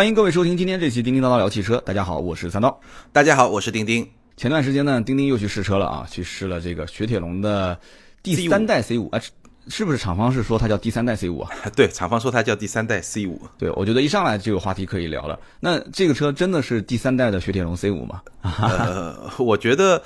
欢迎各位收听今天这期叮叮叨叨聊汽车。大家好，我是三刀。大家好，我是丁丁。前段时间呢，丁丁又去试车了啊，去试了这个雪铁龙的第三代 C 五啊。是不是厂方是说它叫第三代 C 五啊？对，厂方说它叫第三代 C 五。对，我觉得一上来就有话题可以聊了。那这个车真的是第三代的雪铁龙 C 五吗？呃，我觉得，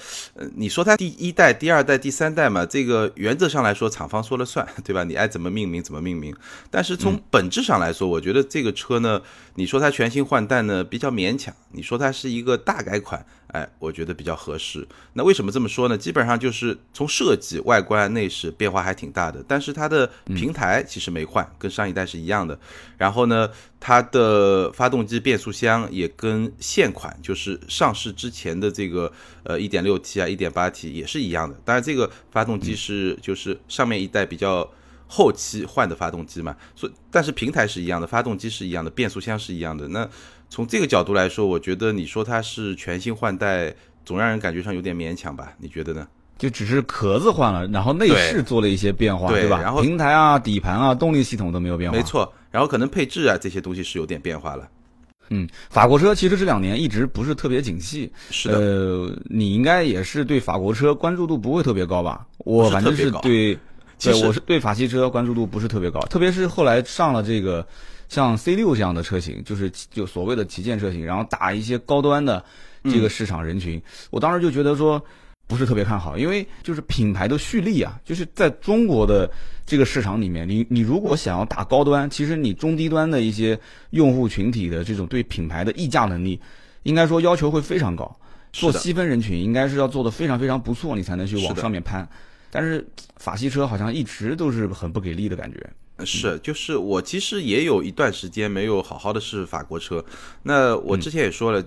你说它第一代、第二代、第三代嘛，这个原则上来说厂方说了算，对吧？你爱怎么命名怎么命名。但是从本质上来说，我觉得这个车呢，你说它全新换代呢比较勉强，你说它是一个大改款。哎，我觉得比较合适。那为什么这么说呢？基本上就是从设计、外观、内饰变化还挺大的，但是它的平台其实没换，跟上一代是一样的。然后呢，它的发动机、变速箱也跟现款，就是上市之前的这个呃 1.6T 啊、1.8T 也是一样的。当然，这个发动机是就是上面一代比较后期换的发动机嘛，所以但是平台是一样的，发动机是一样的，变速箱是一样的。那从这个角度来说，我觉得你说它是全新换代，总让人感觉上有点勉强吧？你觉得呢？就只是壳子换了，然后内饰做了一些变化，对吧？然后平台啊、底盘啊、动力系统都没有变化，没错。然后可能配置啊这些东西是有点变化了。嗯，法国车其实这两年一直不是特别景气，是的。呃，你应该也是对法国车关注度不会特别高吧？我反正是对，对，我是对法系车关注度不是特别高，特别是后来上了这个。像 C 六这样的车型，就是就所谓的旗舰车型，然后打一些高端的这个市场人群，我当时就觉得说不是特别看好，因为就是品牌的蓄力啊，就是在中国的这个市场里面，你你如果想要打高端，其实你中低端的一些用户群体的这种对品牌的溢价能力，应该说要求会非常高，做细分人群应该是要做的非常非常不错，你才能去往上面攀。但是法系车好像一直都是很不给力的感觉。是，就是我其实也有一段时间没有好好的试法国车。那我之前也说了，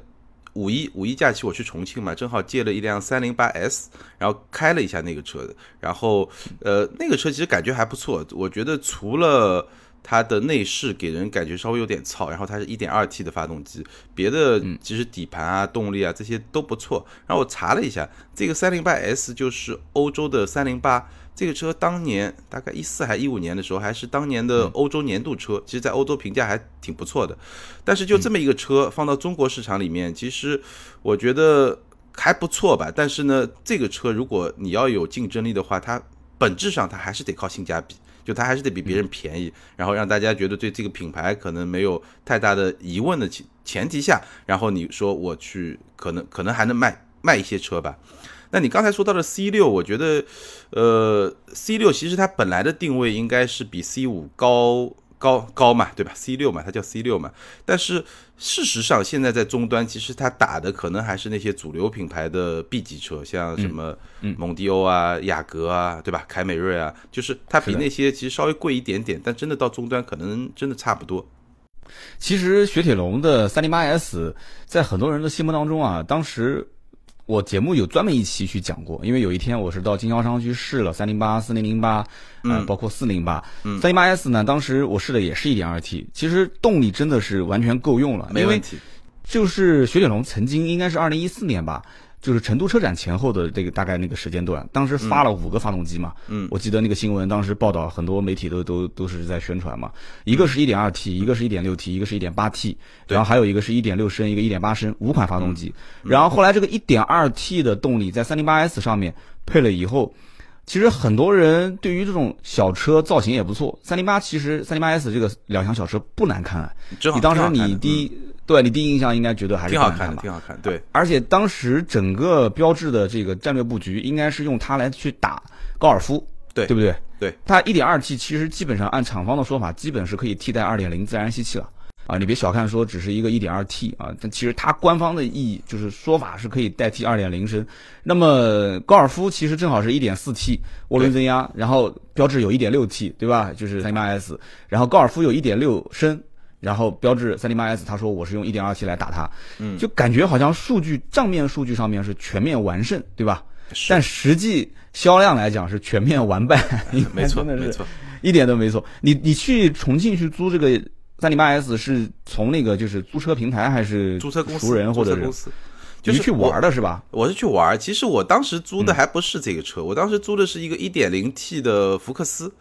五一五一假期我去重庆嘛，正好借了一辆三零八 S，然后开了一下那个车，然后呃那个车其实感觉还不错。我觉得除了它的内饰给人感觉稍微有点糙，然后它是一点二 T 的发动机，别的其实底盘啊、动力啊这些都不错。然后我查了一下，这个三零八 S 就是欧洲的三零八。这个车当年大概一四还一五年的时候，还是当年的欧洲年度车，其实在欧洲评价还挺不错的。但是就这么一个车放到中国市场里面，其实我觉得还不错吧。但是呢，这个车如果你要有竞争力的话，它本质上它还是得靠性价比，就它还是得比别人便宜，然后让大家觉得对这个品牌可能没有太大的疑问的前前提下，然后你说我去可能可能还能卖卖一些车吧。那你刚才说到的 C 六，我觉得，呃，C 六其实它本来的定位应该是比 C 五高高高嘛，对吧？C 六嘛，它叫 C 六嘛。但是事实上，现在在终端，其实它打的可能还是那些主流品牌的 B 级车，像什么蒙迪欧啊、雅阁啊，对吧？凯美瑞啊，就是它比那些其实稍微贵一点点，但真的到终端可能真的差不多。其实雪铁龙的三零八 S 在很多人的心目当中啊，当时。我节目有专门一期去讲过，因为有一天我是到经销商去试了三零八、四零零八，嗯，包括四零八，三零八 S 呢，当时我试的也是一点二 T，其实动力真的是完全够用了，没问题。就是雪铁龙曾经应该是二零一四年吧。就是成都车展前后的这个大概那个时间段，当时发了五个发动机嘛，嗯，我记得那个新闻当时报道，很多媒体都都都是在宣传嘛，一个是一点二 T，一个是一点六 T，一个是一点八 T，然后还有一个是一点六升，一个一点八升，五款发动机，然后后来这个一点二 T 的动力在三零八 S 上面配了以后，其实很多人对于这种小车造型也不错，三零八其实三零八 S 这个两厢小车不难看，你当时你第一。对你第一印象应该觉得还是挺好看的，挺好看。对，而且当时整个标志的这个战略布局，应该是用它来去打高尔夫，对对不对？对，它一点二 T 其实基本上按厂方的说法，基本是可以替代二点零自然吸气了啊！你别小看说只是一个一点二 T 啊，但其实它官方的意义就是说法是可以代替二点零升。那么高尔夫其实正好是一点四 T 涡轮增压，然后标志有一点六 T，对吧？就是三八 S，然后高尔夫有一点六升。然后标致三零八 S，他说我是用一点二 T 来打它，嗯，就感觉好像数据账面数据上面是全面完胜，对吧？但实际销量来讲是全面完败，没错，没错，一点都没错。你你去重庆去租这个三零八 S 是从那个就是租车平台还是租车公司熟人或者公司？就是去玩的是吧？我是去玩。其实我当时租的还不是这个车，我当时租的是一个一点零 T 的福克斯。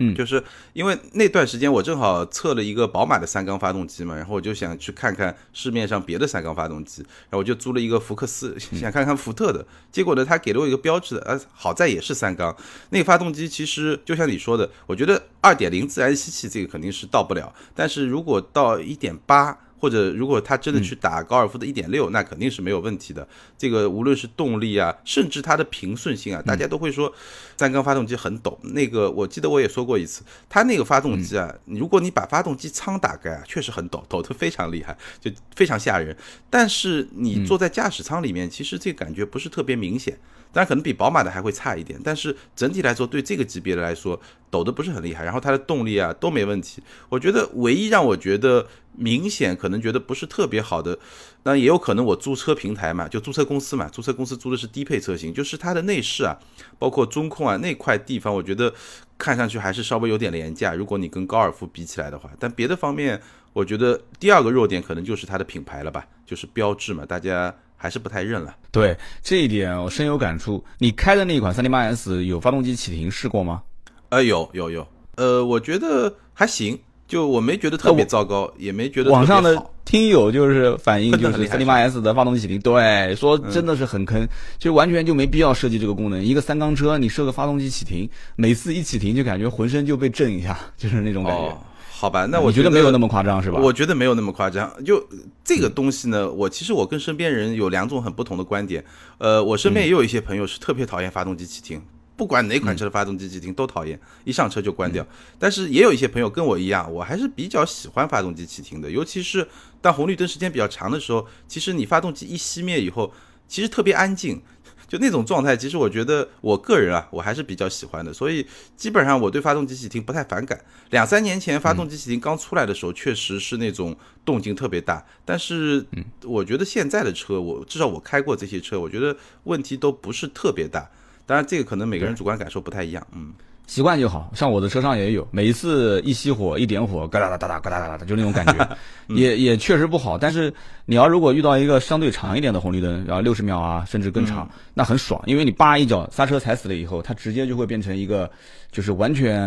嗯就是因为那段时间我正好测了一个宝马的三缸发动机嘛，然后我就想去看看市面上别的三缸发动机，然后我就租了一个福克斯，想看看福特的。结果呢，他给了我一个标志的，呃，好在也是三缸。那个发动机其实就像你说的，我觉得二点零自然吸气这个肯定是到不了，但是如果到一点八。或者如果他真的去打高尔夫的一点六，那肯定是没有问题的。这个无论是动力啊，甚至它的平顺性啊，大家都会说三缸发动机很抖。那个我记得我也说过一次，它那个发动机啊，如果你把发动机舱打开啊，确实很抖，抖得非常厉害，就非常吓人。但是你坐在驾驶舱里面，其实这个感觉不是特别明显。但可能比宝马的还会差一点，但是整体来说，对这个级别的来说，抖的不是很厉害。然后它的动力啊都没问题。我觉得唯一让我觉得明显可能觉得不是特别好的，那也有可能我租车平台嘛，就租车公司嘛，租车公司租的是低配车型，就是它的内饰啊，包括中控啊那块地方，我觉得看上去还是稍微有点廉价。如果你跟高尔夫比起来的话，但别的方面，我觉得第二个弱点可能就是它的品牌了吧，就是标志嘛，大家。还是不太认了。对这一点，我深有感触。你开的那一款三零八 S 有发动机启停试过吗？呃，有有有。呃，我觉得还行，就我没觉得特别糟糕，也没觉得网上的听友就是反映，就是三零八 S 的发动机启停，对，说真的是很坑，就完全就没必要设计这个功能。一个三缸车，你设个发动机启停，每次一启停就感觉浑身就被震一下，就是那种感觉。好吧，那我觉得没有那么夸张是吧？我觉得没有那么夸张。就这个东西呢，我其实我跟身边人有两种很不同的观点。呃，我身边也有一些朋友是特别讨厌发动机启停，不管哪款车的发动机启停都讨厌，一上车就关掉。但是也有一些朋友跟我一样，我还是比较喜欢发动机启停的，尤其是当红绿灯时间比较长的时候，其实你发动机一熄灭以后，其实特别安静。就那种状态，其实我觉得我个人啊，我还是比较喜欢的，所以基本上我对发动机启停不太反感。两三年前发动机启停刚出来的时候，确实是那种动静特别大，但是我觉得现在的车，我至少我开过这些车，我觉得问题都不是特别大。当然，这个可能每个人主观感受不太一样，嗯。习惯就好像我的车上也有，每一次一熄火一点火，嘎哒哒哒哒嘎哒哒哒，就那种感觉，也也确实不好。但是你要如果遇到一个相对长一点的红绿灯，然后六十秒啊，甚至更长，那很爽，因为你叭一脚刹车踩死了以后，它直接就会变成一个就是完全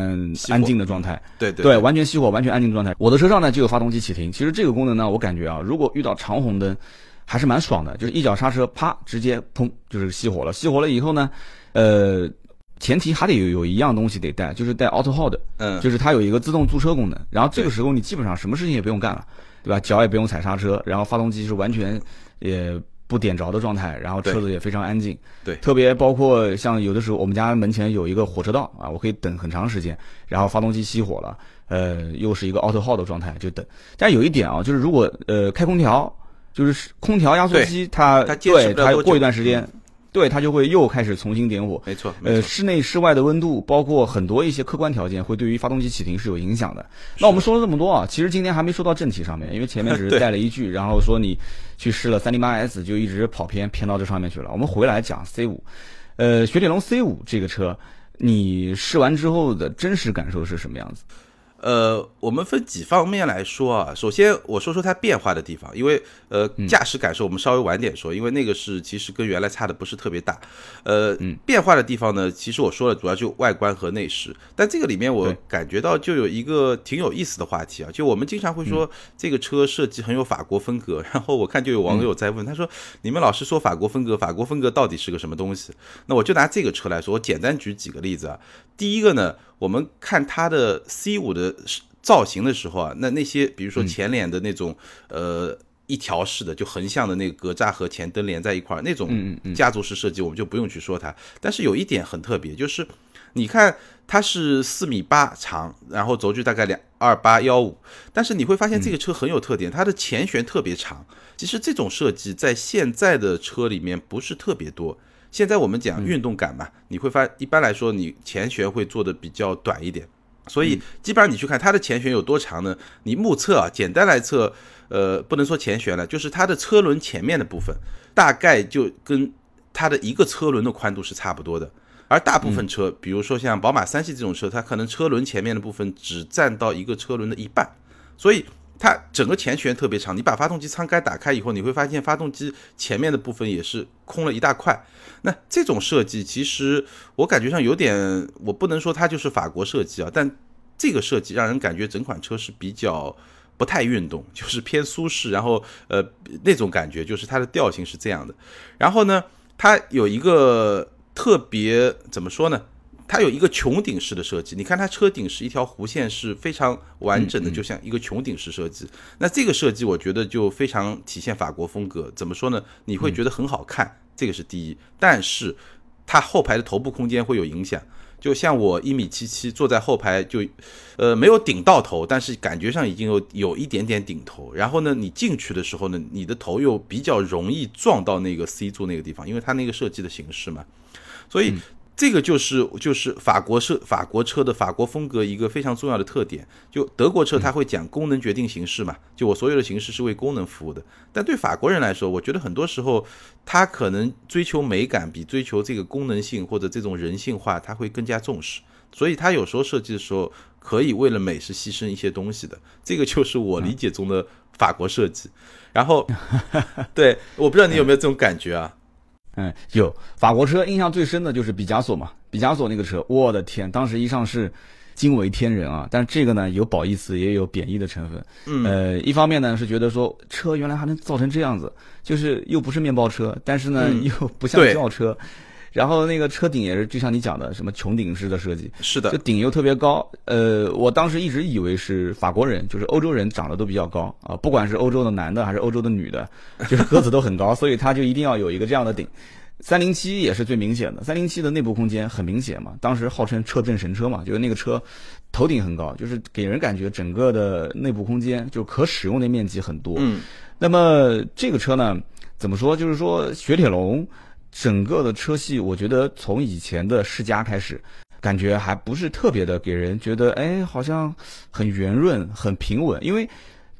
安静的状态。对对对，完全熄火，完全安静的状态。我的车上呢就有发动机启停，其实这个功能呢，我感觉啊，如果遇到长红灯，还是蛮爽的，就是一脚刹车，啪，直接砰，就是熄火了。熄火了以后呢，呃。前提还得有有一样东西得带，就是带 Auto Hold，嗯，就是它有一个自动驻车功能。然后这个时候你基本上什么事情也不用干了，对吧？脚也不用踩刹车，然后发动机是完全也不点着的状态，然后车子也非常安静。对，特别包括像有的时候我们家门前有一个火车道啊，我可以等很长时间，然后发动机熄火了，呃，又是一个 Auto Hold 的状态就等。但有一点啊，就是如果呃开空调，就是空调压缩机它对它过一段时间。对，它就会又开始重新点火。没错，呃，室内、室外的温度，包括很多一些客观条件，会对于发动机启停是有影响的。那我们说了这么多啊，其实今天还没说到正题上面，因为前面只是带了一句，然后说你去试了三零八 S，就一直跑偏偏到这上面去了。我们回来讲 C 五，呃，雪铁龙 C 五这个车，你试完之后的真实感受是什么样子？呃，我们分几方面来说啊。首先，我说说它变化的地方，因为呃，驾驶感受我们稍微晚点说，因为那个是其实跟原来差的不是特别大。呃，变化的地方呢，其实我说了，主要就外观和内饰。但这个里面我感觉到就有一个挺有意思的话题啊，就我们经常会说这个车设计很有法国风格，然后我看就有网友在问，他说你们老是说法国风格，法国风格到底是个什么东西？那我就拿这个车来说，我简单举几个例子啊。第一个呢。我们看它的 C 五的造型的时候啊，那那些比如说前脸的那种呃一条式的就横向的那个格栅和前灯连在一块儿那种家族式设计，我们就不用去说它。但是有一点很特别，就是你看它是四米八长，然后轴距大概两二八幺五，但是你会发现这个车很有特点，它的前悬特别长。其实这种设计在现在的车里面不是特别多。现在我们讲运动感嘛，你会发一般来说你前悬会做的比较短一点，所以基本上你去看它的前悬有多长呢？你目测啊，简单来测，呃，不能说前悬了，就是它的车轮前面的部分，大概就跟它的一个车轮的宽度是差不多的。而大部分车，比如说像宝马三系这种车，它可能车轮前面的部分只占到一个车轮的一半，所以。它整个前悬特别长，你把发动机舱盖打开以后，你会发现发动机前面的部分也是空了一大块。那这种设计其实我感觉上有点，我不能说它就是法国设计啊，但这个设计让人感觉整款车是比较不太运动，就是偏舒适，然后呃那种感觉就是它的调性是这样的。然后呢，它有一个特别怎么说呢？它有一个穹顶式的设计，你看它车顶是一条弧线，是非常完整的，就像一个穹顶式设计。那这个设计我觉得就非常体现法国风格。怎么说呢？你会觉得很好看，这个是第一。但是它后排的头部空间会有影响。就像我一米七七坐在后排，就呃没有顶到头，但是感觉上已经有有一点点顶头。然后呢，你进去的时候呢，你的头又比较容易撞到那个 C 柱那个地方，因为它那个设计的形式嘛，所以。这个就是就是法国车法国车的法国风格一个非常重要的特点。就德国车它会讲功能决定形式嘛，就我所有的形式是为功能服务的。但对法国人来说，我觉得很多时候他可能追求美感比追求这个功能性或者这种人性化他会更加重视。所以他有时候设计的时候可以为了美是牺牲一些东西的。这个就是我理解中的法国设计。然后，对，我不知道你有没有这种感觉啊？嗯，有法国车印象最深的就是毕加索嘛，毕加索那个车，我的天，当时一上市惊为天人啊！但这个呢，有褒义词也有贬义的成分。嗯，呃，一方面呢是觉得说车原来还能造成这样子，就是又不是面包车，但是呢又不像轿车。然后那个车顶也是，就像你讲的，什么穹顶式的设计，是的，就顶又特别高。呃，我当时一直以为是法国人，就是欧洲人长得都比较高啊，不管是欧洲的男的还是欧洲的女的，就是个子都很高，所以他就一定要有一个这样的顶。三零七也是最明显的，三零七的内部空间很明显嘛，当时号称车震神车嘛，就是那个车头顶很高，就是给人感觉整个的内部空间就可使用的面积很多。嗯，那么这个车呢，怎么说？就是说雪铁龙。整个的车系，我觉得从以前的世嘉开始，感觉还不是特别的给人觉得，哎，好像很圆润、很平稳。因为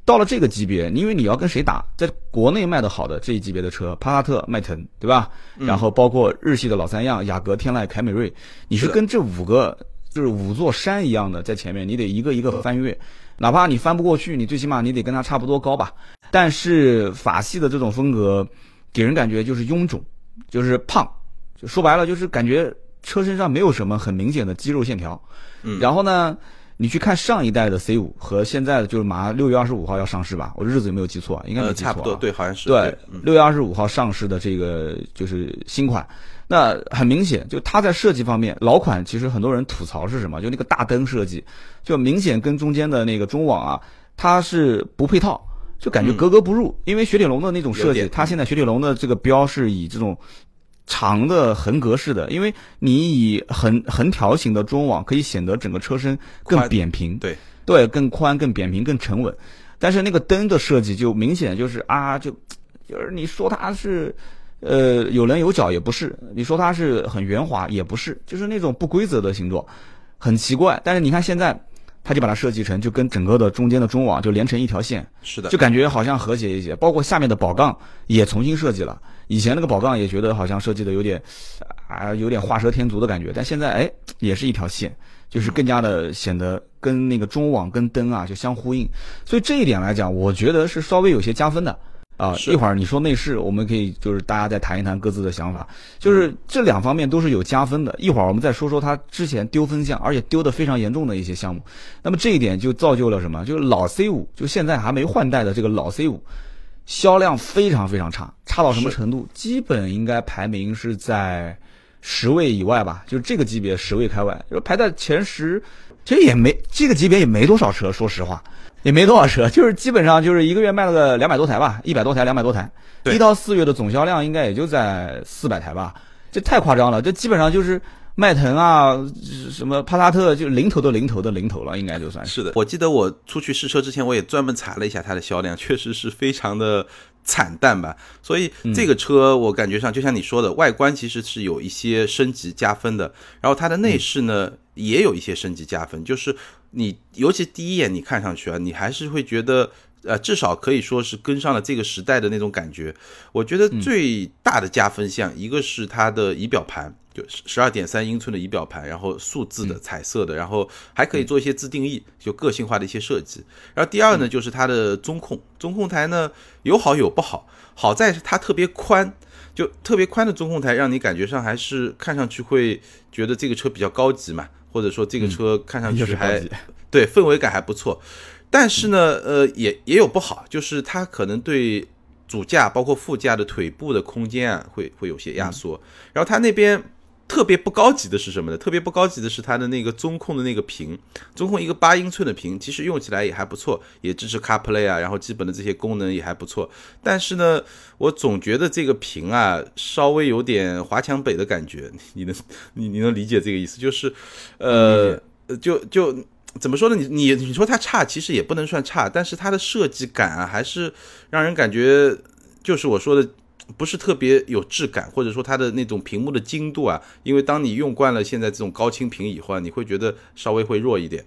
到了这个级别，因为你要跟谁打，在国内卖的好的这一级别的车，帕萨特、迈腾，对吧？然后包括日系的老三样，雅阁、天籁、凯美瑞，你是跟这五个就是五座山一样的在前面，你得一个一个翻越，哪怕你翻不过去，你最起码你得跟它差不多高吧。但是法系的这种风格，给人感觉就是臃肿。就是胖，就说白了就是感觉车身上没有什么很明显的肌肉线条。嗯，然后呢，你去看上一代的 C 五和现在的，就是马上六月二十五号要上市吧？我日子有没有记错？应该没记错。差不多，对，好像是。对，六月二十五号上市的这个就是新款，那很明显，就它在设计方面，老款其实很多人吐槽是什么？就那个大灯设计，就明显跟中间的那个中网啊，它是不配套。就感觉格格不入，因为雪铁龙的那种设计，它现在雪铁龙的这个标是以这种长的横格式的，因为你以横横条形的中网可以显得整个车身更扁平，对对，更宽、更扁平、更沉稳。但是那个灯的设计就明显就是啊，就就是你说它是呃有棱有角也不是，你说它是很圆滑也不是，就是那种不规则的形状，很奇怪。但是你看现在。他就把它设计成，就跟整个的中间的中网就连成一条线，是的，就感觉好像和谐一些。包括下面的宝杠也重新设计了，以前那个宝杠也觉得好像设计的有点啊，有点画蛇添足的感觉，但现在哎，也是一条线，就是更加的显得跟那个中网跟灯啊就相呼应。所以这一点来讲，我觉得是稍微有些加分的。啊，一会儿你说内饰，我们可以就是大家再谈一谈各自的想法，就是这两方面都是有加分的。一会儿我们再说说它之前丢分项，而且丢的非常严重的一些项目。那么这一点就造就了什么？就是老 C 五，就现在还没换代的这个老 C 五，销量非常非常差，差到什么程度？基本应该排名是在十位以外吧，就是这个级别十位开外，就排在前十，其实也没这个级别也没多少车，说实话。也没多少车，就是基本上就是一个月卖了个两百多台吧，一百多台，两百多台。一到四月的总销量应该也就在四百台吧，这太夸张了。这基本上就是迈腾啊，什么帕萨特，就零头的零头的零头了，应该就算是。是的，我记得我出去试车之前，我也专门查了一下它的销量，确实是非常的惨淡吧。所以这个车我感觉上，就像你说的，外观其实是有一些升级加分的，然后它的内饰呢也有一些升级加分，就是。你尤其第一眼你看上去啊，你还是会觉得，呃，至少可以说是跟上了这个时代的那种感觉。我觉得最大的加分项，一个是它的仪表盘，就十二点三英寸的仪表盘，然后数字的、彩色的，然后还可以做一些自定义，就个性化的一些设计。然后第二呢，就是它的中控，中控台呢有好有不好，好在是它特别宽，就特别宽的中控台，让你感觉上还是看上去会觉得这个车比较高级嘛，或者说这个车看上去还对氛围感还不错。但是呢，呃，也也有不好，就是它可能对主驾包括副驾的腿部的空间啊，会会有些压缩。然后它那边。特别不高级的是什么呢？特别不高级的是它的那个中控的那个屏，中控一个八英寸的屏，其实用起来也还不错，也支持 CarPlay 啊，然后基本的这些功能也还不错。但是呢，我总觉得这个屏啊，稍微有点华强北的感觉。你能你你能理解这个意思？就是，呃，就就怎么说呢？你你你说它差，其实也不能算差，但是它的设计感啊，还是让人感觉就是我说的。不是特别有质感，或者说它的那种屏幕的精度啊，因为当你用惯了现在这种高清屏以后啊，你会觉得稍微会弱一点。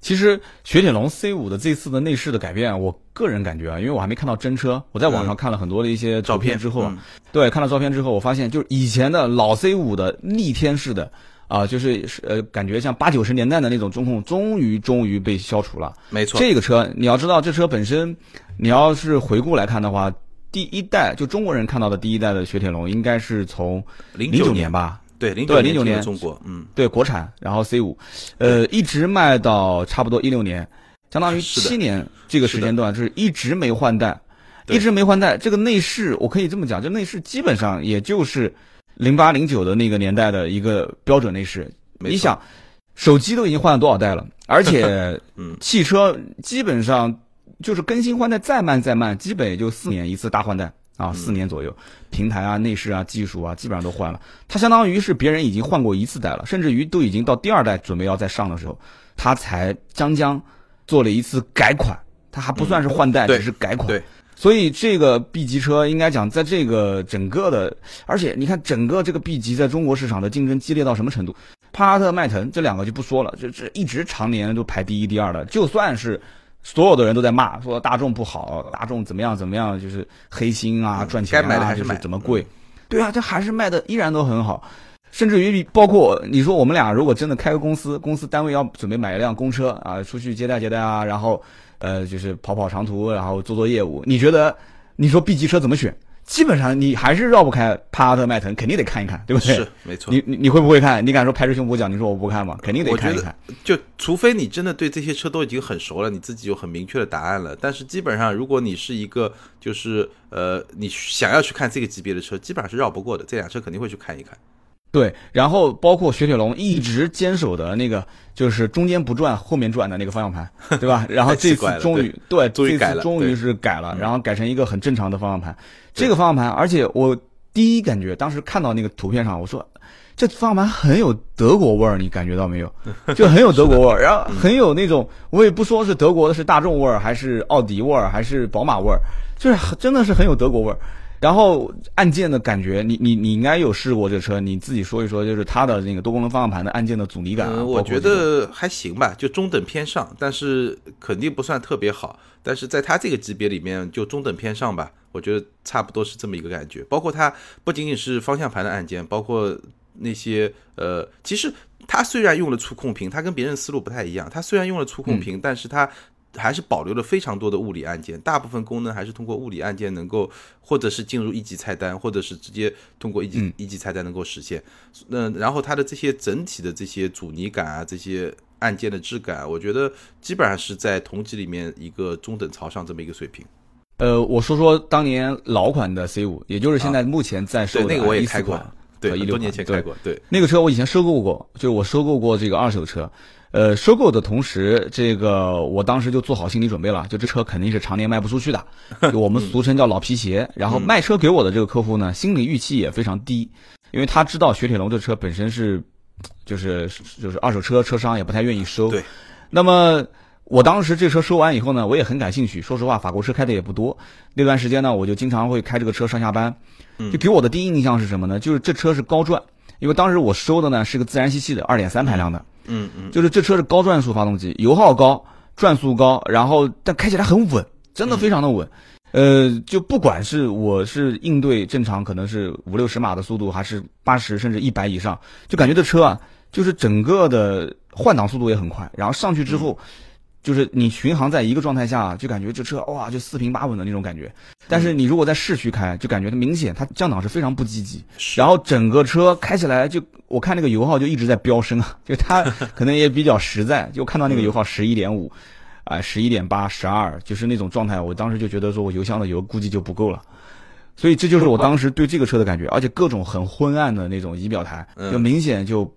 其实雪铁龙 C 五的这次的内饰的改变，我个人感觉啊，因为我还没看到真车，我在网上看了很多的一些照片之后，对，看了照片之后，我发现就是以前的老 C 五的逆天式的啊，就是呃，感觉像八九十年代的那种中控，终于终于被消除了。没错，这个车你要知道，这车本身你要是回顾来看的话。第一代就中国人看到的第一代的雪铁龙，应该是从零九年吧？对，零九零九年中国，嗯，对，国产，然后 C 五，呃，一直卖到差不多一六年，相当于七年这个时间段，就是一直没换代，一直没换代。这个内饰我可以这么讲，这内饰基本上也就是零八零九的那个年代的一个标准内饰。你想，手机都已经换了多少代了？而且，嗯，汽车基本上。就是更新换代再慢再慢，基本也就四年一次大换代啊，四年左右，平台啊、内饰啊、技术啊，基本上都换了。它相当于是别人已经换过一次代了，甚至于都已经到第二代准备要再上的时候，它才将将做了一次改款，它还不算是换代，只是改款。对，所以这个 B 级车应该讲，在这个整个的，而且你看整个这个 B 级在中国市场的竞争激烈到什么程度？帕萨特、迈腾这两个就不说了，这这一直常年都排第一、第二的，就算是。所有的人都在骂，说大众不好，大众怎么样怎么样，就是黑心啊，赚钱啊，就是怎么贵？对啊，这还是卖的依然都很好，甚至于包括你说我们俩如果真的开个公司，公司单位要准备买一辆公车啊，出去接待接待啊，然后呃就是跑跑长途，然后做做业务，你觉得你说 B 级车怎么选？基本上你还是绕不开帕萨特、迈腾，肯定得看一看，对不对？是，没错。你你你会不会看？你敢说拍着胸脯讲？你说我不看吗？肯定得看一看。就除非你真的对这些车都已经很熟了，你自己有很明确的答案了。但是基本上，如果你是一个就是呃，你想要去看这个级别的车，基本上是绕不过的。这辆车肯定会去看一看。对，然后包括雪铁龙一直坚守的那个，就是中间不转后面转的那个方向盘，对吧？然后这次终于对，这次终于是改了，然后改成一个很正常的方向盘。这个方向盘，而且我第一感觉，当时看到那个图片上，我说这方向盘很有德国味儿，你感觉到没有？就很有德国味儿，然后很有那种，我也不说是德国的，是大众味儿，还是奥迪味儿，还是宝马味儿，就是真的是很有德国味儿。然后按键的感觉，你你你应该有试过这车，你自己说一说，就是它的那个多功能方向盘的按键的阻尼感。我觉得还行吧，就中等偏上，但是肯定不算特别好。但是在它这个级别里面，就中等偏上吧，我觉得差不多是这么一个感觉。包括它不仅仅是方向盘的按键，包括那些呃，其实它虽然用了触控屏，它跟别人思路不太一样。它虽然用了触控屏，但是它。还是保留了非常多的物理按键，大部分功能还是通过物理按键能够，或者是进入一级菜单，或者是直接通过一级一级菜单能够实现。那然后它的这些整体的这些阻尼感啊，这些按键的质感，我觉得基本上是在同级里面一个中等朝上这么一个水平。呃，我说说当年老款的 C 五，也就是现在目前在售的那个我也开过，对，一多年前开过，对，那个车我以前收购过，就是我收购过这个二手车。呃，收购的同时，这个我当时就做好心理准备了，就这车肯定是常年卖不出去的，就我们俗称叫老皮鞋。然后卖车给我的这个客户呢，心理预期也非常低，因为他知道雪铁龙这车本身是，就是就是二手车车商也不太愿意收。对。那么我当时这车收完以后呢，我也很感兴趣。说实话，法国车开的也不多，那段时间呢，我就经常会开这个车上下班。就给我的第一印象是什么呢？就是这车是高转，因为当时我收的呢是个自然吸气的二点三排量的。嗯嗯嗯，就是这车是高转速发动机，油耗高，转速高，然后但开起来很稳，真的非常的稳。呃，就不管是我是应对正常可能是五六十码的速度，还是八十甚至一百以上，就感觉这车啊，就是整个的换挡速度也很快，然后上去之后，就是你巡航在一个状态下，就感觉这车哇就四平八稳的那种感觉。但是你如果在市区开，就感觉它明显它降档是非常不积极，然后整个车开起来就我看那个油耗就一直在飙升啊，就它可能也比较实在，就看到那个油耗十一点五。啊，十一点八、十二，就是那种状态。我当时就觉得说，我油箱的油估计就不够了，所以这就是我当时对这个车的感觉。而且各种很昏暗的那种仪表台，就明显就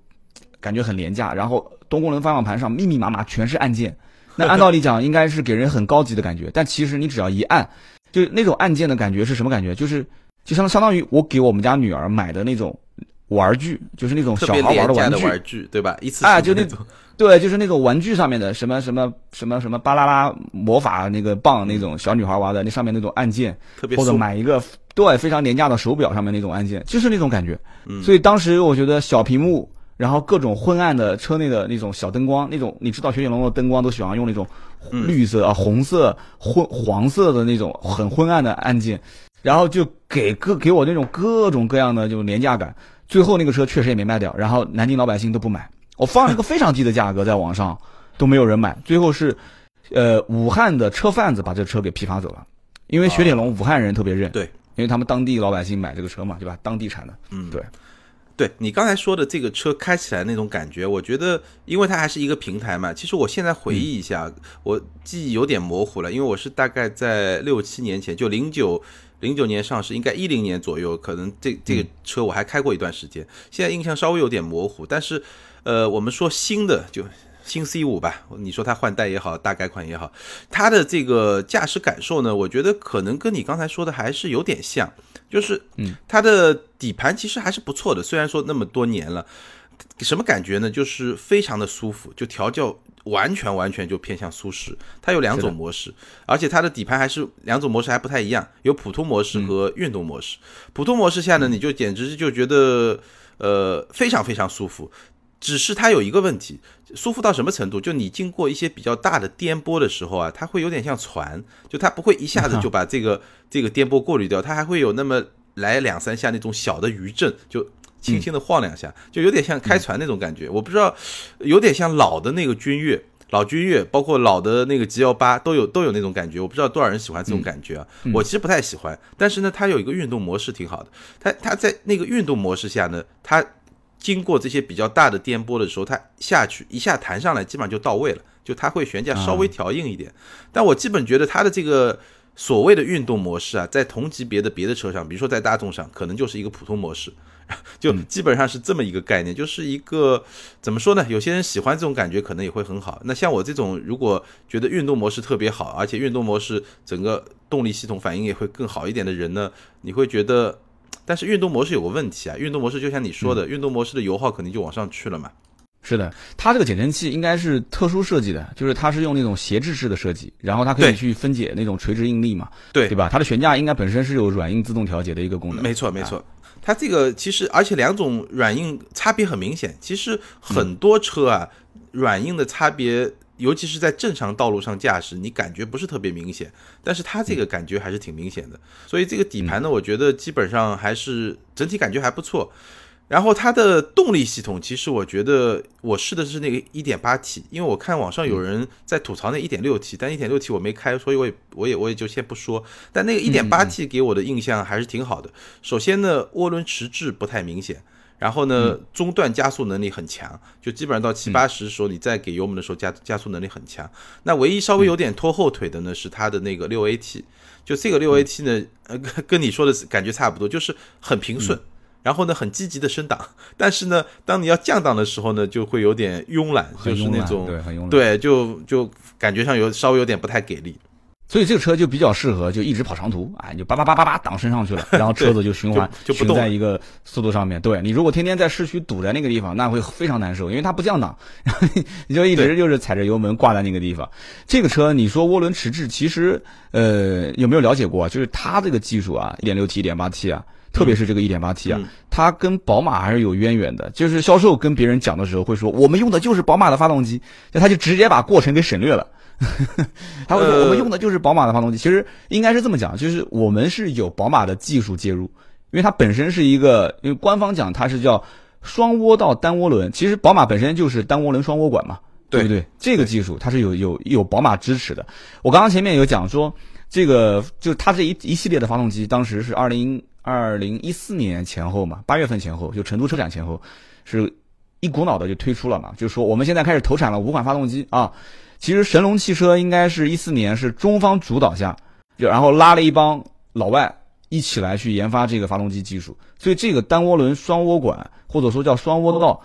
感觉很廉价。然后多功能方向盘上密密麻麻全是按键，那按道理讲应该是给人很高级的感觉，但其实你只要一按，就那种按键的感觉是什么感觉？就是就相相当于我给我们家女儿买的那种玩具，就是那种小孩玩的玩具，对吧？一次啊，就那种。对，就是那种玩具上面的什么什么什么什么巴啦啦魔法那个棒那种小女孩玩的那上面那种按键，或者买一个对非常廉价的手表上面那种按键，就是那种感觉。所以当时我觉得小屏幕，然后各种昏暗的车内的那种小灯光，那种你知道雪铁龙的灯光都喜欢用那种绿色啊、红色、昏黄色的那种很昏暗的按键，然后就给各给我那种各种各样的就廉价感。最后那个车确实也没卖掉，然后南京老百姓都不买。我放了一个非常低的价格在网上，都没有人买。最后是，呃，武汉的车贩子把这车给批发走了，因为雪铁龙武汉人特别认，对，因为他们当地老百姓买这个车嘛，对吧？当地产的，嗯，对，对你刚才说的这个车开起来那种感觉，我觉得，因为它还是一个平台嘛。其实我现在回忆一下，我记忆有点模糊了，因为我是大概在六七年前，就零九零九年上市，应该一零年左右，可能这这个车我还开过一段时间，现在印象稍微有点模糊，但是。呃，我们说新的就新 C 五吧，你说它换代也好，大改款也好，它的这个驾驶感受呢，我觉得可能跟你刚才说的还是有点像，就是嗯，它的底盘其实还是不错的，虽然说那么多年了，什么感觉呢？就是非常的舒服，就调教完全完全就偏向舒适。它有两种模式，而且它的底盘还是两种模式还不太一样，有普通模式和运动模式。普通模式下呢，你就简直就觉得呃非常非常舒服。只是它有一个问题，舒服到什么程度？就你经过一些比较大的颠簸的时候啊，它会有点像船，就它不会一下子就把这个这个颠簸过滤掉，它还会有那么来两三下那种小的余震，就轻轻的晃两下，就有点像开船那种感觉。我不知道，有点像老的那个君越，老君越，包括老的那个 G 幺八都有都有那种感觉。我不知道多少人喜欢这种感觉啊，我其实不太喜欢。但是呢，它有一个运动模式挺好的，它它在那个运动模式下呢，它。经过这些比较大的颠簸的时候，它下去一下弹上来，基本上就到位了。就它会悬架稍微调硬一点，但我基本觉得它的这个所谓的运动模式啊，在同级别的别的车上，比如说在大众上，可能就是一个普通模式，就基本上是这么一个概念，就是一个怎么说呢？有些人喜欢这种感觉，可能也会很好。那像我这种，如果觉得运动模式特别好，而且运动模式整个动力系统反应也会更好一点的人呢，你会觉得。但是运动模式有个问题啊，运动模式就像你说的，运动模式的油耗肯定就往上去了嘛。是的，它这个减震器应该是特殊设计的，就是它是用那种斜置式的设计，然后它可以去分解那种垂直应力嘛。对，对吧？它的悬架应该本身是有软硬自动调节的一个功能。没错，没错。它这个其实，而且两种软硬差别很明显。其实很多车啊，软硬的差别。尤其是在正常道路上驾驶，你感觉不是特别明显，但是它这个感觉还是挺明显的。所以这个底盘呢，我觉得基本上还是整体感觉还不错。然后它的动力系统，其实我觉得我试的是那个一点八 T，因为我看网上有人在吐槽那一点六 T，但一点六 T 我没开，所以我也我也我也就先不说。但那个一点八 T 给我的印象还是挺好的。首先呢，涡轮迟滞不太明显。然后呢，中段加速能力很强，就基本上到七八十的时候，你再给油门的时候加加速能力很强。那唯一稍微有点拖后腿的呢，是它的那个六 AT，就这个六 AT 呢，呃，跟你说的感觉差不多，就是很平顺，然后呢，很积极的升档，但是呢，当你要降档的时候呢，就会有点慵懒，就是那种对，很慵懒，对，就就感觉上有稍微有点不太给力。所以这个车就比较适合，就一直跑长途，哎，你就叭叭叭叭叭挡身上去了，然后车子就循环，就停在一个速度上面。对你如果天天在市区堵在那个地方，那会非常难受，因为它不降档，然 后你就一直就是踩着油门挂在那个地方。这个车你说涡轮迟滞，其实呃有没有了解过？就是它这个技术啊一点六 T、一点八 T 啊，特别是这个 1.8T 啊，嗯它跟宝马还是有渊源的。就是销售跟别人讲的时候会说，我们用的就是宝马的发动机，那他就直接把过程给省略了。他会说呃我们用的就是宝马的发动机，其实应该是这么讲，就是我们是有宝马的技术介入，因为它本身是一个，因为官方讲它是叫双涡道单涡轮，其实宝马本身就是单涡轮双涡管嘛，对不对？这个技术它是有有有宝马支持的。我刚刚前面有讲说，这个就它这一一系列的发动机，当时是二零二零一四年前后嘛，八月份前后，就成都车展前后，是一股脑的就推出了嘛，就是说我们现在开始投产了五款发动机啊。其实神龙汽车应该是一四年是中方主导下，就然后拉了一帮老外一起来去研发这个发动机技术，所以这个单涡轮双涡管或者说叫双涡道，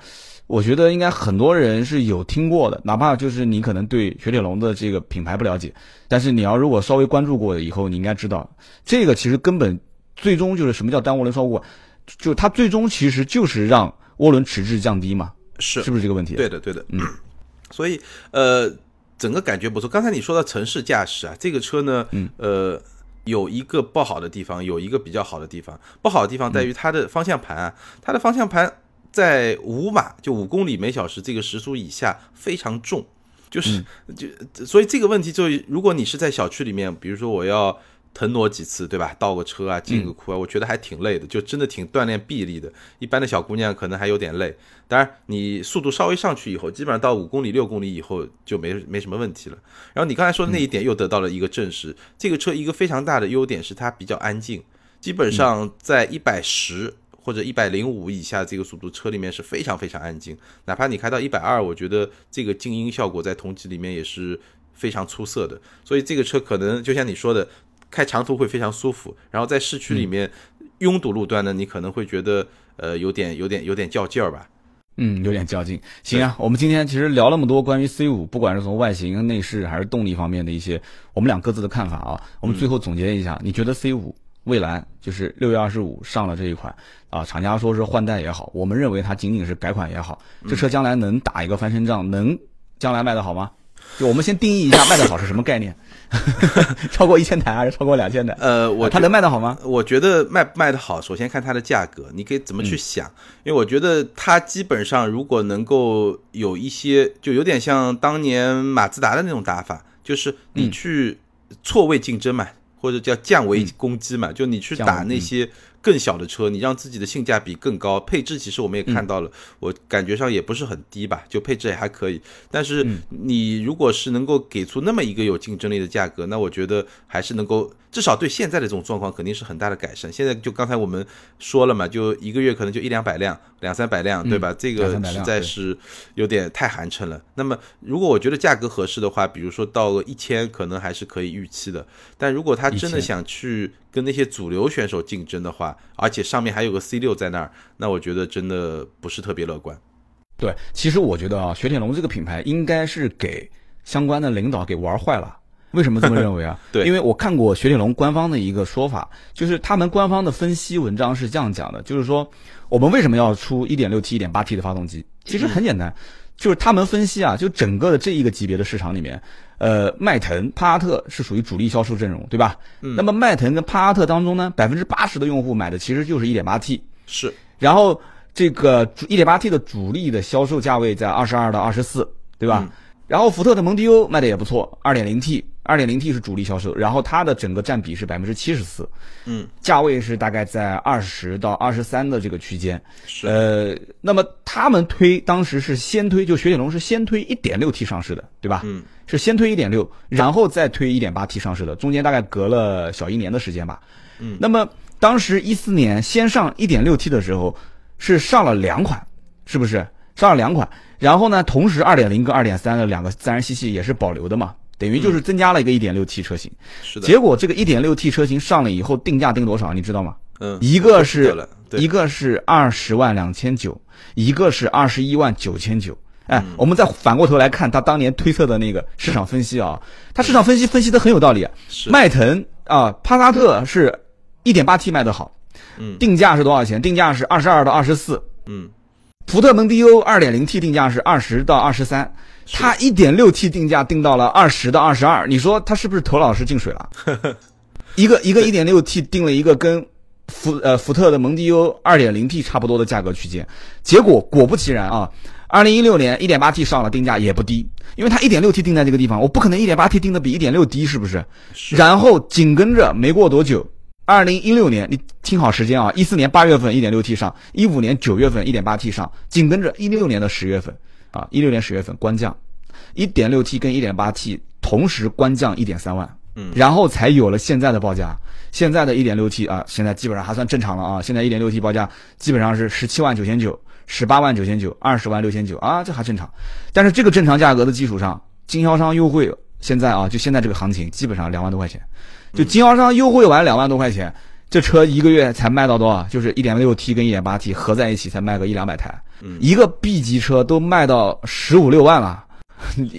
我觉得应该很多人是有听过的，哪怕就是你可能对雪铁龙的这个品牌不了解，但是你要如果稍微关注过以后，你应该知道，这个其实根本最终就是什么叫单涡轮双涡管，就它最终其实就是让涡轮迟滞降低嘛，是。是不是这个问题？对的，对的，嗯，所以呃，整个感觉不错。刚才你说到城市驾驶啊，这个车呢，嗯，呃，有一个不好的地方，有一个比较好的地方。不好的地方在于它的方向盘啊，它的方向盘在五码就五公里每小时这个时速以下非常重，就是就所以这个问题就如果你是在小区里面，比如说我要。腾挪几次，对吧？倒个车啊，进个库啊，我觉得还挺累的，就真的挺锻炼臂力的。一般的小姑娘可能还有点累，当然你速度稍微上去以后，基本上到五公里、六公里以后就没 没什么问题了。然后你刚才说的那一点又得到了一个证实，这个车一个非常大的优点是它比较安静，基本上在一百十或者一百零五以下这个速度，车里面是非常非常安静。哪怕你开到一百二，我觉得这个静音效果在同级里面也是非常出色的。所以这个车可能就像你说的。开长途会非常舒服，然后在市区里面拥堵路段呢，你可能会觉得呃有点有点有点较劲儿吧。嗯，有点较劲。行啊，我们今天其实聊那么多关于 C 五，不管是从外形、内饰还是动力方面的一些我们俩各自的看法啊，我们最后总结一下，你觉得 C 五蔚蓝就是六月二十五上了这一款啊，厂家说是换代也好，我们认为它仅仅是改款也好，这车将来能打一个翻身仗，能将来卖得好吗？就我们先定义一下卖得好是什么概念，超过一千台还是超过两千台？呃，我它能卖得好吗？我觉得卖不卖得好，首先看它的价格，你可以怎么去想？因为我觉得它基本上如果能够有一些，就有点像当年马自达的那种打法，就是你去错位竞争嘛，或者叫降维攻击嘛，就你去打那些。更小的车，你让自己的性价比更高，配置其实我们也看到了，我感觉上也不是很低吧，就配置也还可以。但是你如果是能够给出那么一个有竞争力的价格，那我觉得还是能够，至少对现在的这种状况肯定是很大的改善。现在就刚才我们说了嘛，就一个月可能就一两百辆、两三百辆，对吧？这个实在是有点太寒碜了。那么如果我觉得价格合适的话，比如说到个一千，可能还是可以预期的。但如果他真的想去跟那些主流选手竞争的话，而且上面还有个 C 六在那儿，那我觉得真的不是特别乐观。对，其实我觉得啊，雪铁龙这个品牌应该是给相关的领导给玩坏了。为什么这么认为啊？对，因为我看过雪铁龙官方的一个说法，就是他们官方的分析文章是这样讲的，就是说我们为什么要出 1.6T、1.8T 的发动机？其实很简单，就是他们分析啊，就整个的这一个级别的市场里面。呃，迈腾、帕萨特是属于主力销售阵容，对吧？嗯。那么迈腾跟帕萨特当中呢，百分之八十的用户买的其实就是一点八 T，。是。然后这个一点八 T 的主力的销售价位在二十二到二十四，对吧？嗯。然后福特的蒙迪欧卖的也不错，2.0T，2.0T 是主力销售，然后它的整个占比是百分之七十四。嗯。价位是大概在二十到二十三的这个区间。是。呃，那么他们推当时是先推，就雪铁龙是先推一点六 T 上市的，对吧？嗯。是先推一点六，然后再推一点八 T 上市的，中间大概隔了小一年的时间吧。嗯，那么当时一四年先上一点六 T 的时候，是上了两款，是不是上了两款？然后呢，同时二点零跟二点三的两个自然吸气也是保留的嘛，等于就是增加了一个一点六 T 车型。是的。结果这个一点六 T 车型上了以后，定价定多少？你知道吗？嗯，一个是一个是二十万两千九，一个是二十一万九千九。哎，我们再反过头来看他当年推测的那个市场分析啊，他市场分析分析的很有道理。迈腾啊，帕萨特是一点八 T 卖的好，嗯，定价是多少钱？定价是二十二到二十四，嗯，福特蒙迪欧 2.0T 定价是二十到二十三，它 1.6T 定价定到了二十到二十二，你说它是不是头老是进水了？一个一个 1.6T 定了一个跟福呃福特的蒙迪欧 2.0T 差不多的价格区间。结果果不其然啊，2016年 1.8T 上了，定价也不低，因为它 1.6T 定在这个地方，我不可能 1.8T 定的比1.6低，是不是？然后紧跟着没过多久。二零一六年，你听好时间啊！一四年八月份一点六 T 上，一五年九月份一点八 T 上，紧跟着一六年的十月份啊，一六年十月份官降，一点六 T 跟一点八 T 同时官降一点三万，嗯，然后才有了现在的报价。现在的一点六 T 啊，现在基本上还算正常了啊。现在一点六 T 报价基本上是十七万九千九、十八万九千九、二十万六千九啊，这还正常。但是这个正常价格的基础上，经销商优惠现在啊，就现在这个行情，基本上两万多块钱。就经销商优惠完两万多块钱，这车一个月才卖到多少？就是一点六 T 跟一点八 T 合在一起才卖个一两百台，一个 B 级车都卖到十五六万了，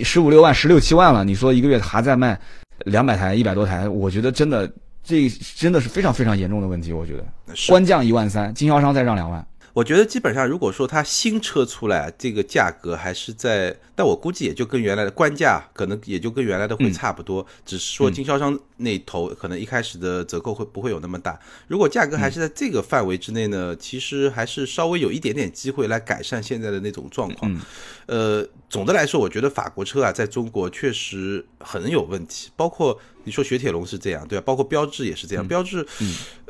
十五六万、十六七万了。你说一个月还在卖两百台、一百多台，我觉得真的这真的是非常非常严重的问题。我觉得官降一万三，经销商再让两万。我觉得基本上，如果说它新车出来，这个价格还是在，但我估计也就跟原来的官价可能也就跟原来的会差不多，只是说经销商那头可能一开始的折扣会不会有那么大。如果价格还是在这个范围之内呢，其实还是稍微有一点点机会来改善现在的那种状况。呃，总的来说，我觉得法国车啊，在中国确实很有问题，包括你说雪铁龙是这样，对吧？包括标志也是这样，标志。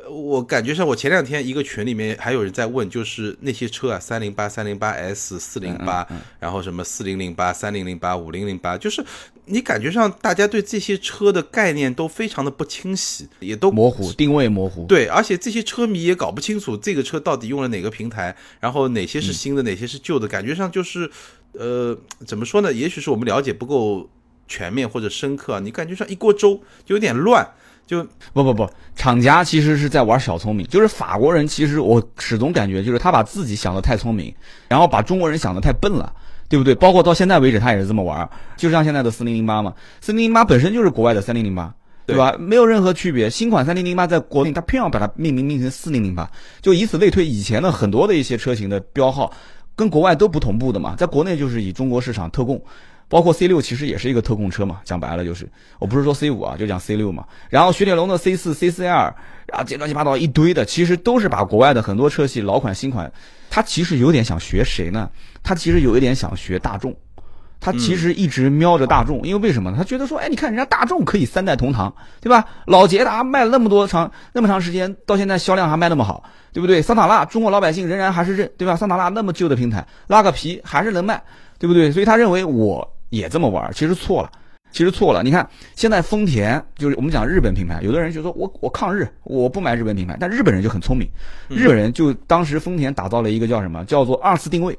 我感觉上，我前两天一个群里面还有人在问，就是那些车啊，三零八、三零八 S、四零八，然后什么四零零八、三零零八、五零零八，就是你感觉上大家对这些车的概念都非常的不清晰，也都模糊，定位模糊。对，而且这些车迷也搞不清楚这个车到底用了哪个平台，然后哪些是新的，哪些是旧的，感觉上就是，呃，怎么说呢？也许是我们了解不够全面或者深刻，你感觉像一锅粥就有点乱。就不不不，厂家其实是在玩小聪明，就是法国人。其实我始终感觉，就是他把自己想的太聪明，然后把中国人想的太笨了，对不对？包括到现在为止，他也是这么玩。就像现在的四零零八嘛，四零零八本身就是国外的三零零八，对吧？没有任何区别。新款三零零八在国内，他偏要把它命名命成四零零八，就以此类推，以前的很多的一些车型的标号跟国外都不同步的嘛，在国内就是以中国市场特供。包括 C 六其实也是一个特供车嘛，讲白了就是，我不是说 C 五啊，就讲 C 六嘛。然后雪铁龙的 C 四、C 四 L，然后这乱七八糟一堆的，其实都是把国外的很多车系老款、新款，他其实有点想学谁呢？他其实有一点想学大众，他其实一直瞄着大众，因为为什么呢？他觉得说，哎，你看人家大众可以三代同堂，对吧？老捷达卖了那么多长那么长时间，到现在销量还卖那么好，对不对？桑塔纳中国老百姓仍然还是认，对吧？桑塔纳那么旧的平台，拉个皮还是能卖，对不对？所以他认为我。也这么玩，其实错了，其实错了。你看，现在丰田就是我们讲日本品牌，有的人就说我我抗日，我不买日本品牌，但日本人就很聪明，日本人就当时丰田打造了一个叫什么，叫做二次定位，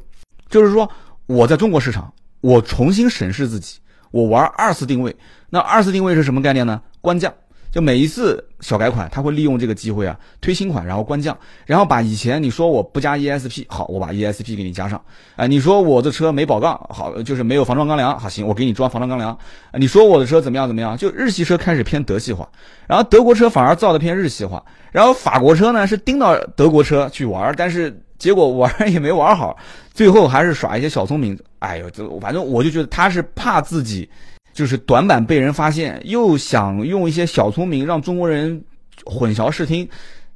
就是说我在中国市场，我重新审视自己，我玩二次定位。那二次定位是什么概念呢？官降。就每一次小改款，他会利用这个机会啊，推新款，然后官降，然后把以前你说我不加 ESP，好，我把 ESP 给你加上。哎，你说我的车没保杠，好，就是没有防撞钢梁，好，行，我给你装防撞钢梁。你说我的车怎么样怎么样？就日系车开始偏德系化，然后德国车反而造的偏日系化，然后法国车呢是盯到德国车去玩，但是结果玩也没玩好，最后还是耍一些小聪明。哎呦，这反正我就觉得他是怕自己。就是短板被人发现，又想用一些小聪明让中国人混淆视听，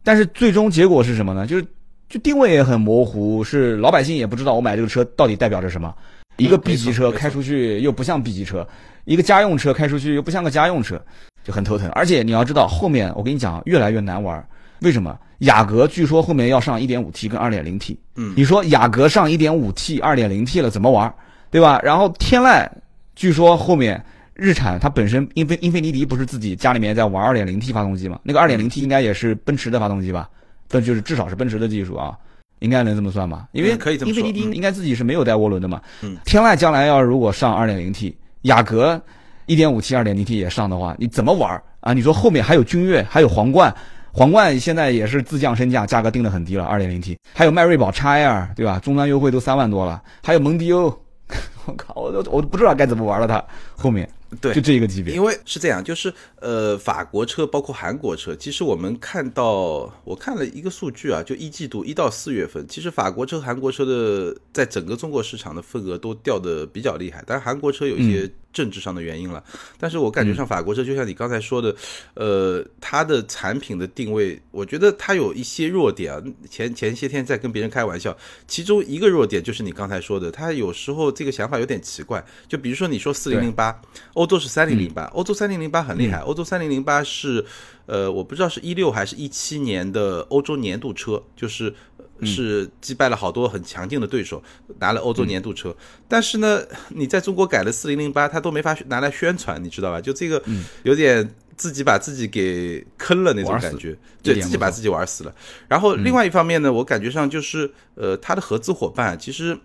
但是最终结果是什么呢？就是就定位也很模糊，是老百姓也不知道我买这个车到底代表着什么。一个 B 级车开出去又不像 B 级车，一个家用车开出去又不像个家用车，就很头疼。而且你要知道，后面我跟你讲越来越难玩。为什么？雅阁据说后面要上 1.5T 跟 2.0T。嗯，你说雅阁上 1.5T、2.0T 了怎么玩？对吧？然后天籁据说后面。日产它本身英菲英菲尼迪不是自己家里面在玩 2.0T 发动机吗？那个 2.0T 应该也是奔驰的发动机吧？这就是至少是奔驰的技术啊，应该能这么算吧？因为英菲尼迪应该自己是没有带涡轮的嘛。嗯。天籁将来要如果上 2.0T，雅阁 1.5T、2.0T 也上的话，你怎么玩啊？你说后面还有君越，还有皇冠，皇冠现在也是自降身价，价格定的很低了，2.0T。还有迈锐宝 XL，对吧？终端优惠都三万多了。还有蒙迪欧，我靠，我都我都不知道该怎么玩了，它后面。对，就这一个级别。因为是这样，就是呃，法国车包括韩国车，其实我们看到，我看了一个数据啊，就一季度一到四月份，其实法国车、韩国车的在整个中国市场的份额都掉的比较厉害。但是韩国车有一些政治上的原因了。但是我感觉上法国车，就像你刚才说的，呃，它的产品的定位，我觉得它有一些弱点啊。前前些天在跟别人开玩笑，其中一个弱点就是你刚才说的，它有时候这个想法有点奇怪。就比如说你说四零零八，欧洲是三零零八，欧洲三零零八很厉害，欧洲三零零八是。呃，我不知道是一六还是一七年的欧洲年度车，就是是击败了好多很强劲的对手，拿了欧洲年度车。但是呢，你在中国改了四零零八，他都没法拿来宣传，你知道吧？就这个有点自己把自己给坑了那种感觉，对自己把自己玩死了。然后另外一方面呢，我感觉上就是呃，他的合资伙伴其实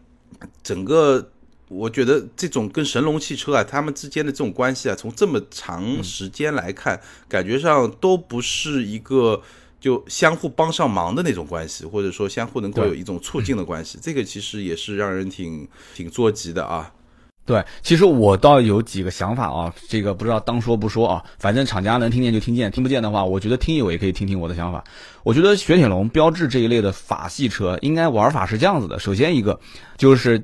整个。我觉得这种跟神龙汽车啊，他们之间的这种关系啊，从这么长时间来看，感觉上都不是一个就相互帮上忙的那种关系，或者说相互能够有一种促进的关系。这个其实也是让人挺挺着急的啊。对，其实我倒有几个想法啊，这个不知道当说不说啊，反正厂家能听见就听见，听不见的话，我觉得听友也可以听听我的想法。我觉得雪铁龙、标致这一类的法系车，应该玩法是这样子的：首先一个就是。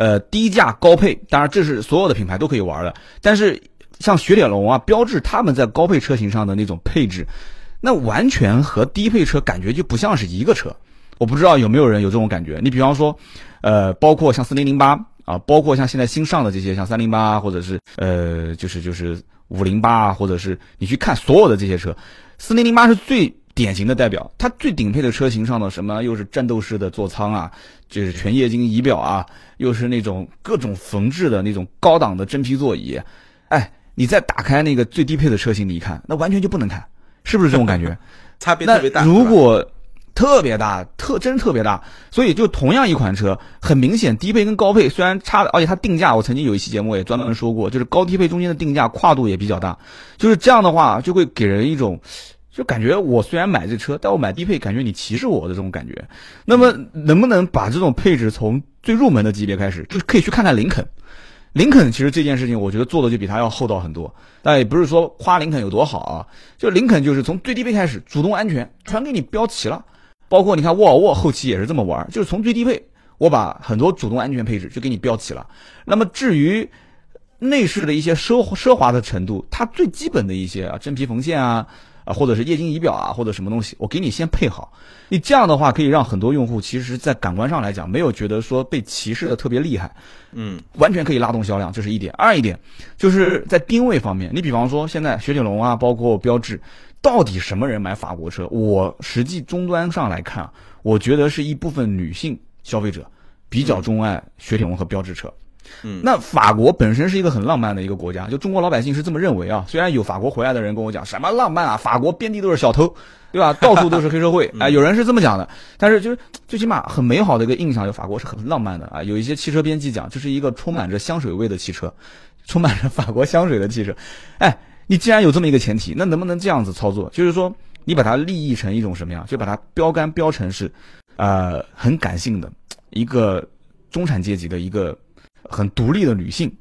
呃，低价高配，当然这是所有的品牌都可以玩的。但是像雪铁龙啊、标致他们在高配车型上的那种配置，那完全和低配车感觉就不像是一个车。我不知道有没有人有这种感觉。你比方说，呃，包括像四零零八啊，包括像现在新上的这些，像三零八或者是呃，就是就是五零八啊，或者是你去看所有的这些车，四零零八是最。典型的代表，它最顶配的车型上的什么，又是战斗式的座舱啊，就是全液晶仪表啊，又是那种各种缝制的那种高档的真皮座椅，哎，你再打开那个最低配的车型，你一看，那完全就不能看，是不是这种感觉？差别特别大。如果特别大，特真特别大，所以就同样一款车，很明显低配跟高配虽然差，而且它定价，我曾经有一期节目也专门说过，就是高低配中间的定价跨度也比较大，就是这样的话，就会给人一种。就感觉我虽然买这车，但我买低配，感觉你歧视我的这种感觉。那么能不能把这种配置从最入门的级别开始，就可以去看看林肯。林肯其实这件事情，我觉得做的就比他要厚道很多。但也不是说夸林肯有多好啊，就林肯就是从最低配开始，主动安全全给你标齐了。包括你看沃尔沃后期也是这么玩，就是从最低配，我把很多主动安全配置就给你标齐了。那么至于内饰的一些奢奢华的程度，它最基本的一些啊，真皮缝线啊。啊，或者是液晶仪表啊，或者什么东西，我给你先配好。你这样的话，可以让很多用户其实，在感官上来讲，没有觉得说被歧视的特别厉害。嗯，完全可以拉动销量，这是一点。二一点，就是在定位方面，你比方说现在雪铁龙啊，包括标致，到底什么人买法国车？我实际终端上来看，我觉得是一部分女性消费者比较钟爱雪铁龙和标致车。嗯，那法国本身是一个很浪漫的一个国家，就中国老百姓是这么认为啊。虽然有法国回来的人跟我讲什么浪漫啊，法国遍地都是小偷，对吧？到处都是黑社会，哎，有人是这么讲的。但是就是最起码很美好的一个印象，就法国是很浪漫的啊。有一些汽车编辑讲，这是一个充满着香水味的汽车，充满着法国香水的汽车。哎，你既然有这么一个前提，那能不能这样子操作？就是说，你把它立意成一种什么样？就把它标杆标成是，呃，很感性的一个中产阶级的一个。很独立的女性，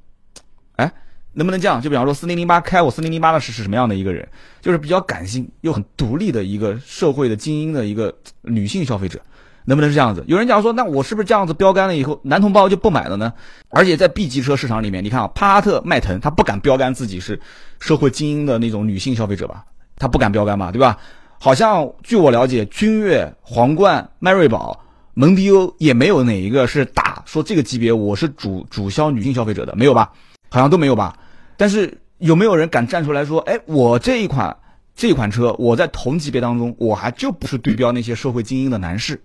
哎，能不能这样？就比方说，四零零八开我四零零八的是是什么样的一个人？就是比较感性又很独立的一个社会的精英的一个女性消费者，能不能是这样子？有人讲说，那我是不是这样子标杆了以后，男同胞就不买了呢？而且在 B 级车市场里面，你看啊，帕萨特、迈腾，他不敢标杆自己是社会精英的那种女性消费者吧？他不敢标杆嘛，对吧？好像据我了解，君越、皇冠、迈锐宝。蒙迪欧也没有哪一个是打说这个级别我是主主销女性消费者的，没有吧？好像都没有吧？但是有没有人敢站出来说，哎，我这一款这款车，我在同级别当中，我还就不是对标那些社会精英的男士，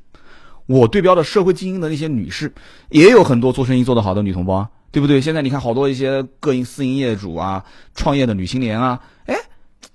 我对标的社会精英的那些女士，也有很多做生意做得好的女同胞，对不对？现在你看好多一些个营私营业主啊，创业的女青年啊，哎，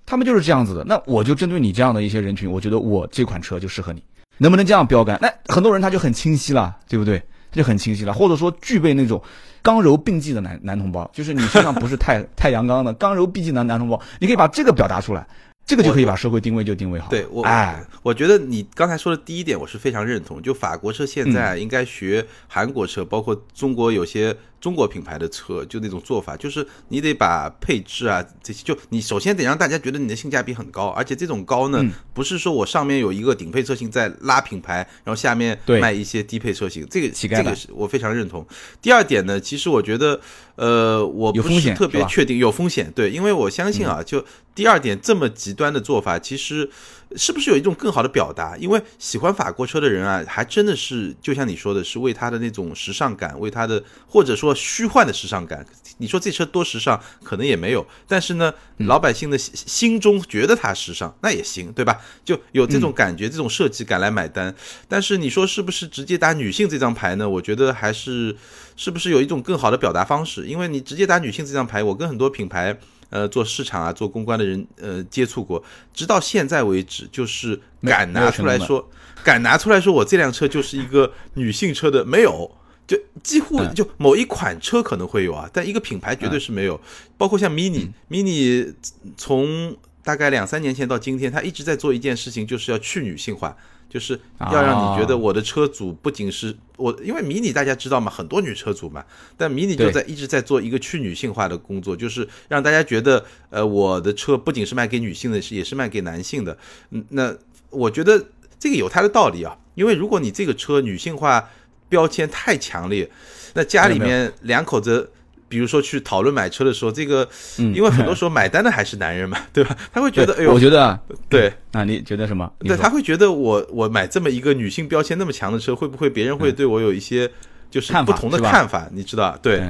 他们就是这样子的。那我就针对你这样的一些人群，我觉得我这款车就适合你。能不能这样标杆？那很多人他就很清晰了，对不对？他就很清晰了，或者说具备那种刚柔并济的男男同胞，就是你身上不是太 太阳刚的刚柔并济男男同胞，你可以把这个表达出来，这个就可以把社会定位就定位好。对，我哎，我觉得你刚才说的第一点我是非常认同，就法国车现在应该学韩国车，包括中国有些。中国品牌的车，就那种做法，就是你得把配置啊这些，就你首先得让大家觉得你的性价比很高，而且这种高呢，不是说我上面有一个顶配车型在拉品牌，然后下面卖一些低配车型，这个这个是我非常认同。第二点呢，其实我觉得，呃，我不是特别确定有风险，对，因为我相信啊，就第二点这么极端的做法，其实。是不是有一种更好的表达？因为喜欢法国车的人啊，还真的是就像你说的，是为他的那种时尚感，为他的或者说虚幻的时尚感。你说这车多时尚，可能也没有。但是呢，老百姓的心中觉得它时尚，那也行，对吧？就有这种感觉，这种设计感来买单。但是你说是不是直接打女性这张牌呢？我觉得还是是不是有一种更好的表达方式？因为你直接打女性这张牌，我跟很多品牌。呃，做市场啊，做公关的人，呃，接触过，直到现在为止，就是敢拿出来说，敢拿出来说，我这辆车就是一个女性车的，没有，就几乎就某一款车可能会有啊，但一个品牌绝对是没有，包括像 Mini，Mini 从大概两三年前到今天，他一直在做一件事情，就是要去女性化。就是要让你觉得我的车主不仅是我，因为迷你大家知道嘛，很多女车主嘛，但迷你就在一直在做一个去女性化的工作，就是让大家觉得，呃，我的车不仅是卖给女性的，是也是卖给男性的。嗯，那我觉得这个有它的道理啊，因为如果你这个车女性化标签太强烈，那家里面两口子。比如说去讨论买车的时候，这个，因为很多时候买单的还是男人嘛，对吧？他会觉得，哎呦，我觉得，对，啊，你觉得什么？对，他会觉得我我买这么一个女性标签那么强的车，会不会别人会对我有一些就是不同的看法？你知道？对，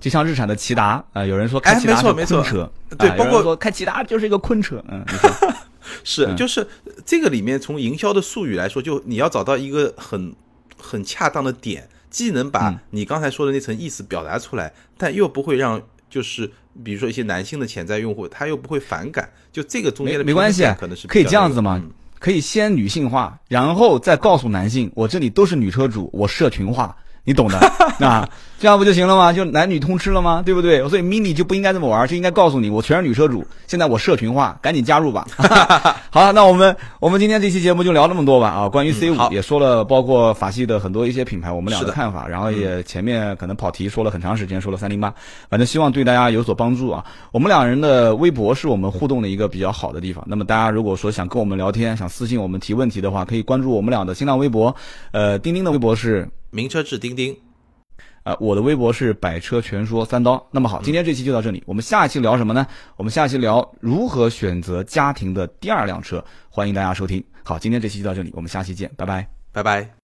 就像日产的骐达啊，有人说开骐达是昆车，对，包括说开骐达就是一个昆车，嗯，是，就是这个里面从营销的术语来说，就你要找到一个很很恰当的点。既能把你刚才说的那层意思表达出来，但又不会让就是比如说一些男性的潜在用户他又不会反感，就这个中间的没关系，可能是可以这样子嘛？可以先女性化，然后再告诉男性，我这里都是女车主，我社群化。你懂的 啊，这样不就行了吗？就男女通吃了吗？对不对？所以 mini 就不应该这么玩，就应该告诉你，我全是女车主。现在我社群化，赶紧加入吧。好，那我们我们今天这期节目就聊这么多吧啊。关于 C 五也说了，包括法系的很多一些品牌，我们俩的看法。然后也前面可能跑题说了很长时间，说了三零八，反正希望对大家有所帮助啊。我们两人的微博是我们互动的一个比较好的地方。那么大家如果说想跟我们聊天，想私信我们提问题的话，可以关注我们俩的新浪微博。呃，钉钉的微博是。名车志钉钉，呃，我的微博是百车全说三刀。那么好，今天这期就到这里，我们下一期聊什么呢？我们下期聊如何选择家庭的第二辆车，欢迎大家收听。好，今天这期就到这里，我们下期见，拜拜，拜拜。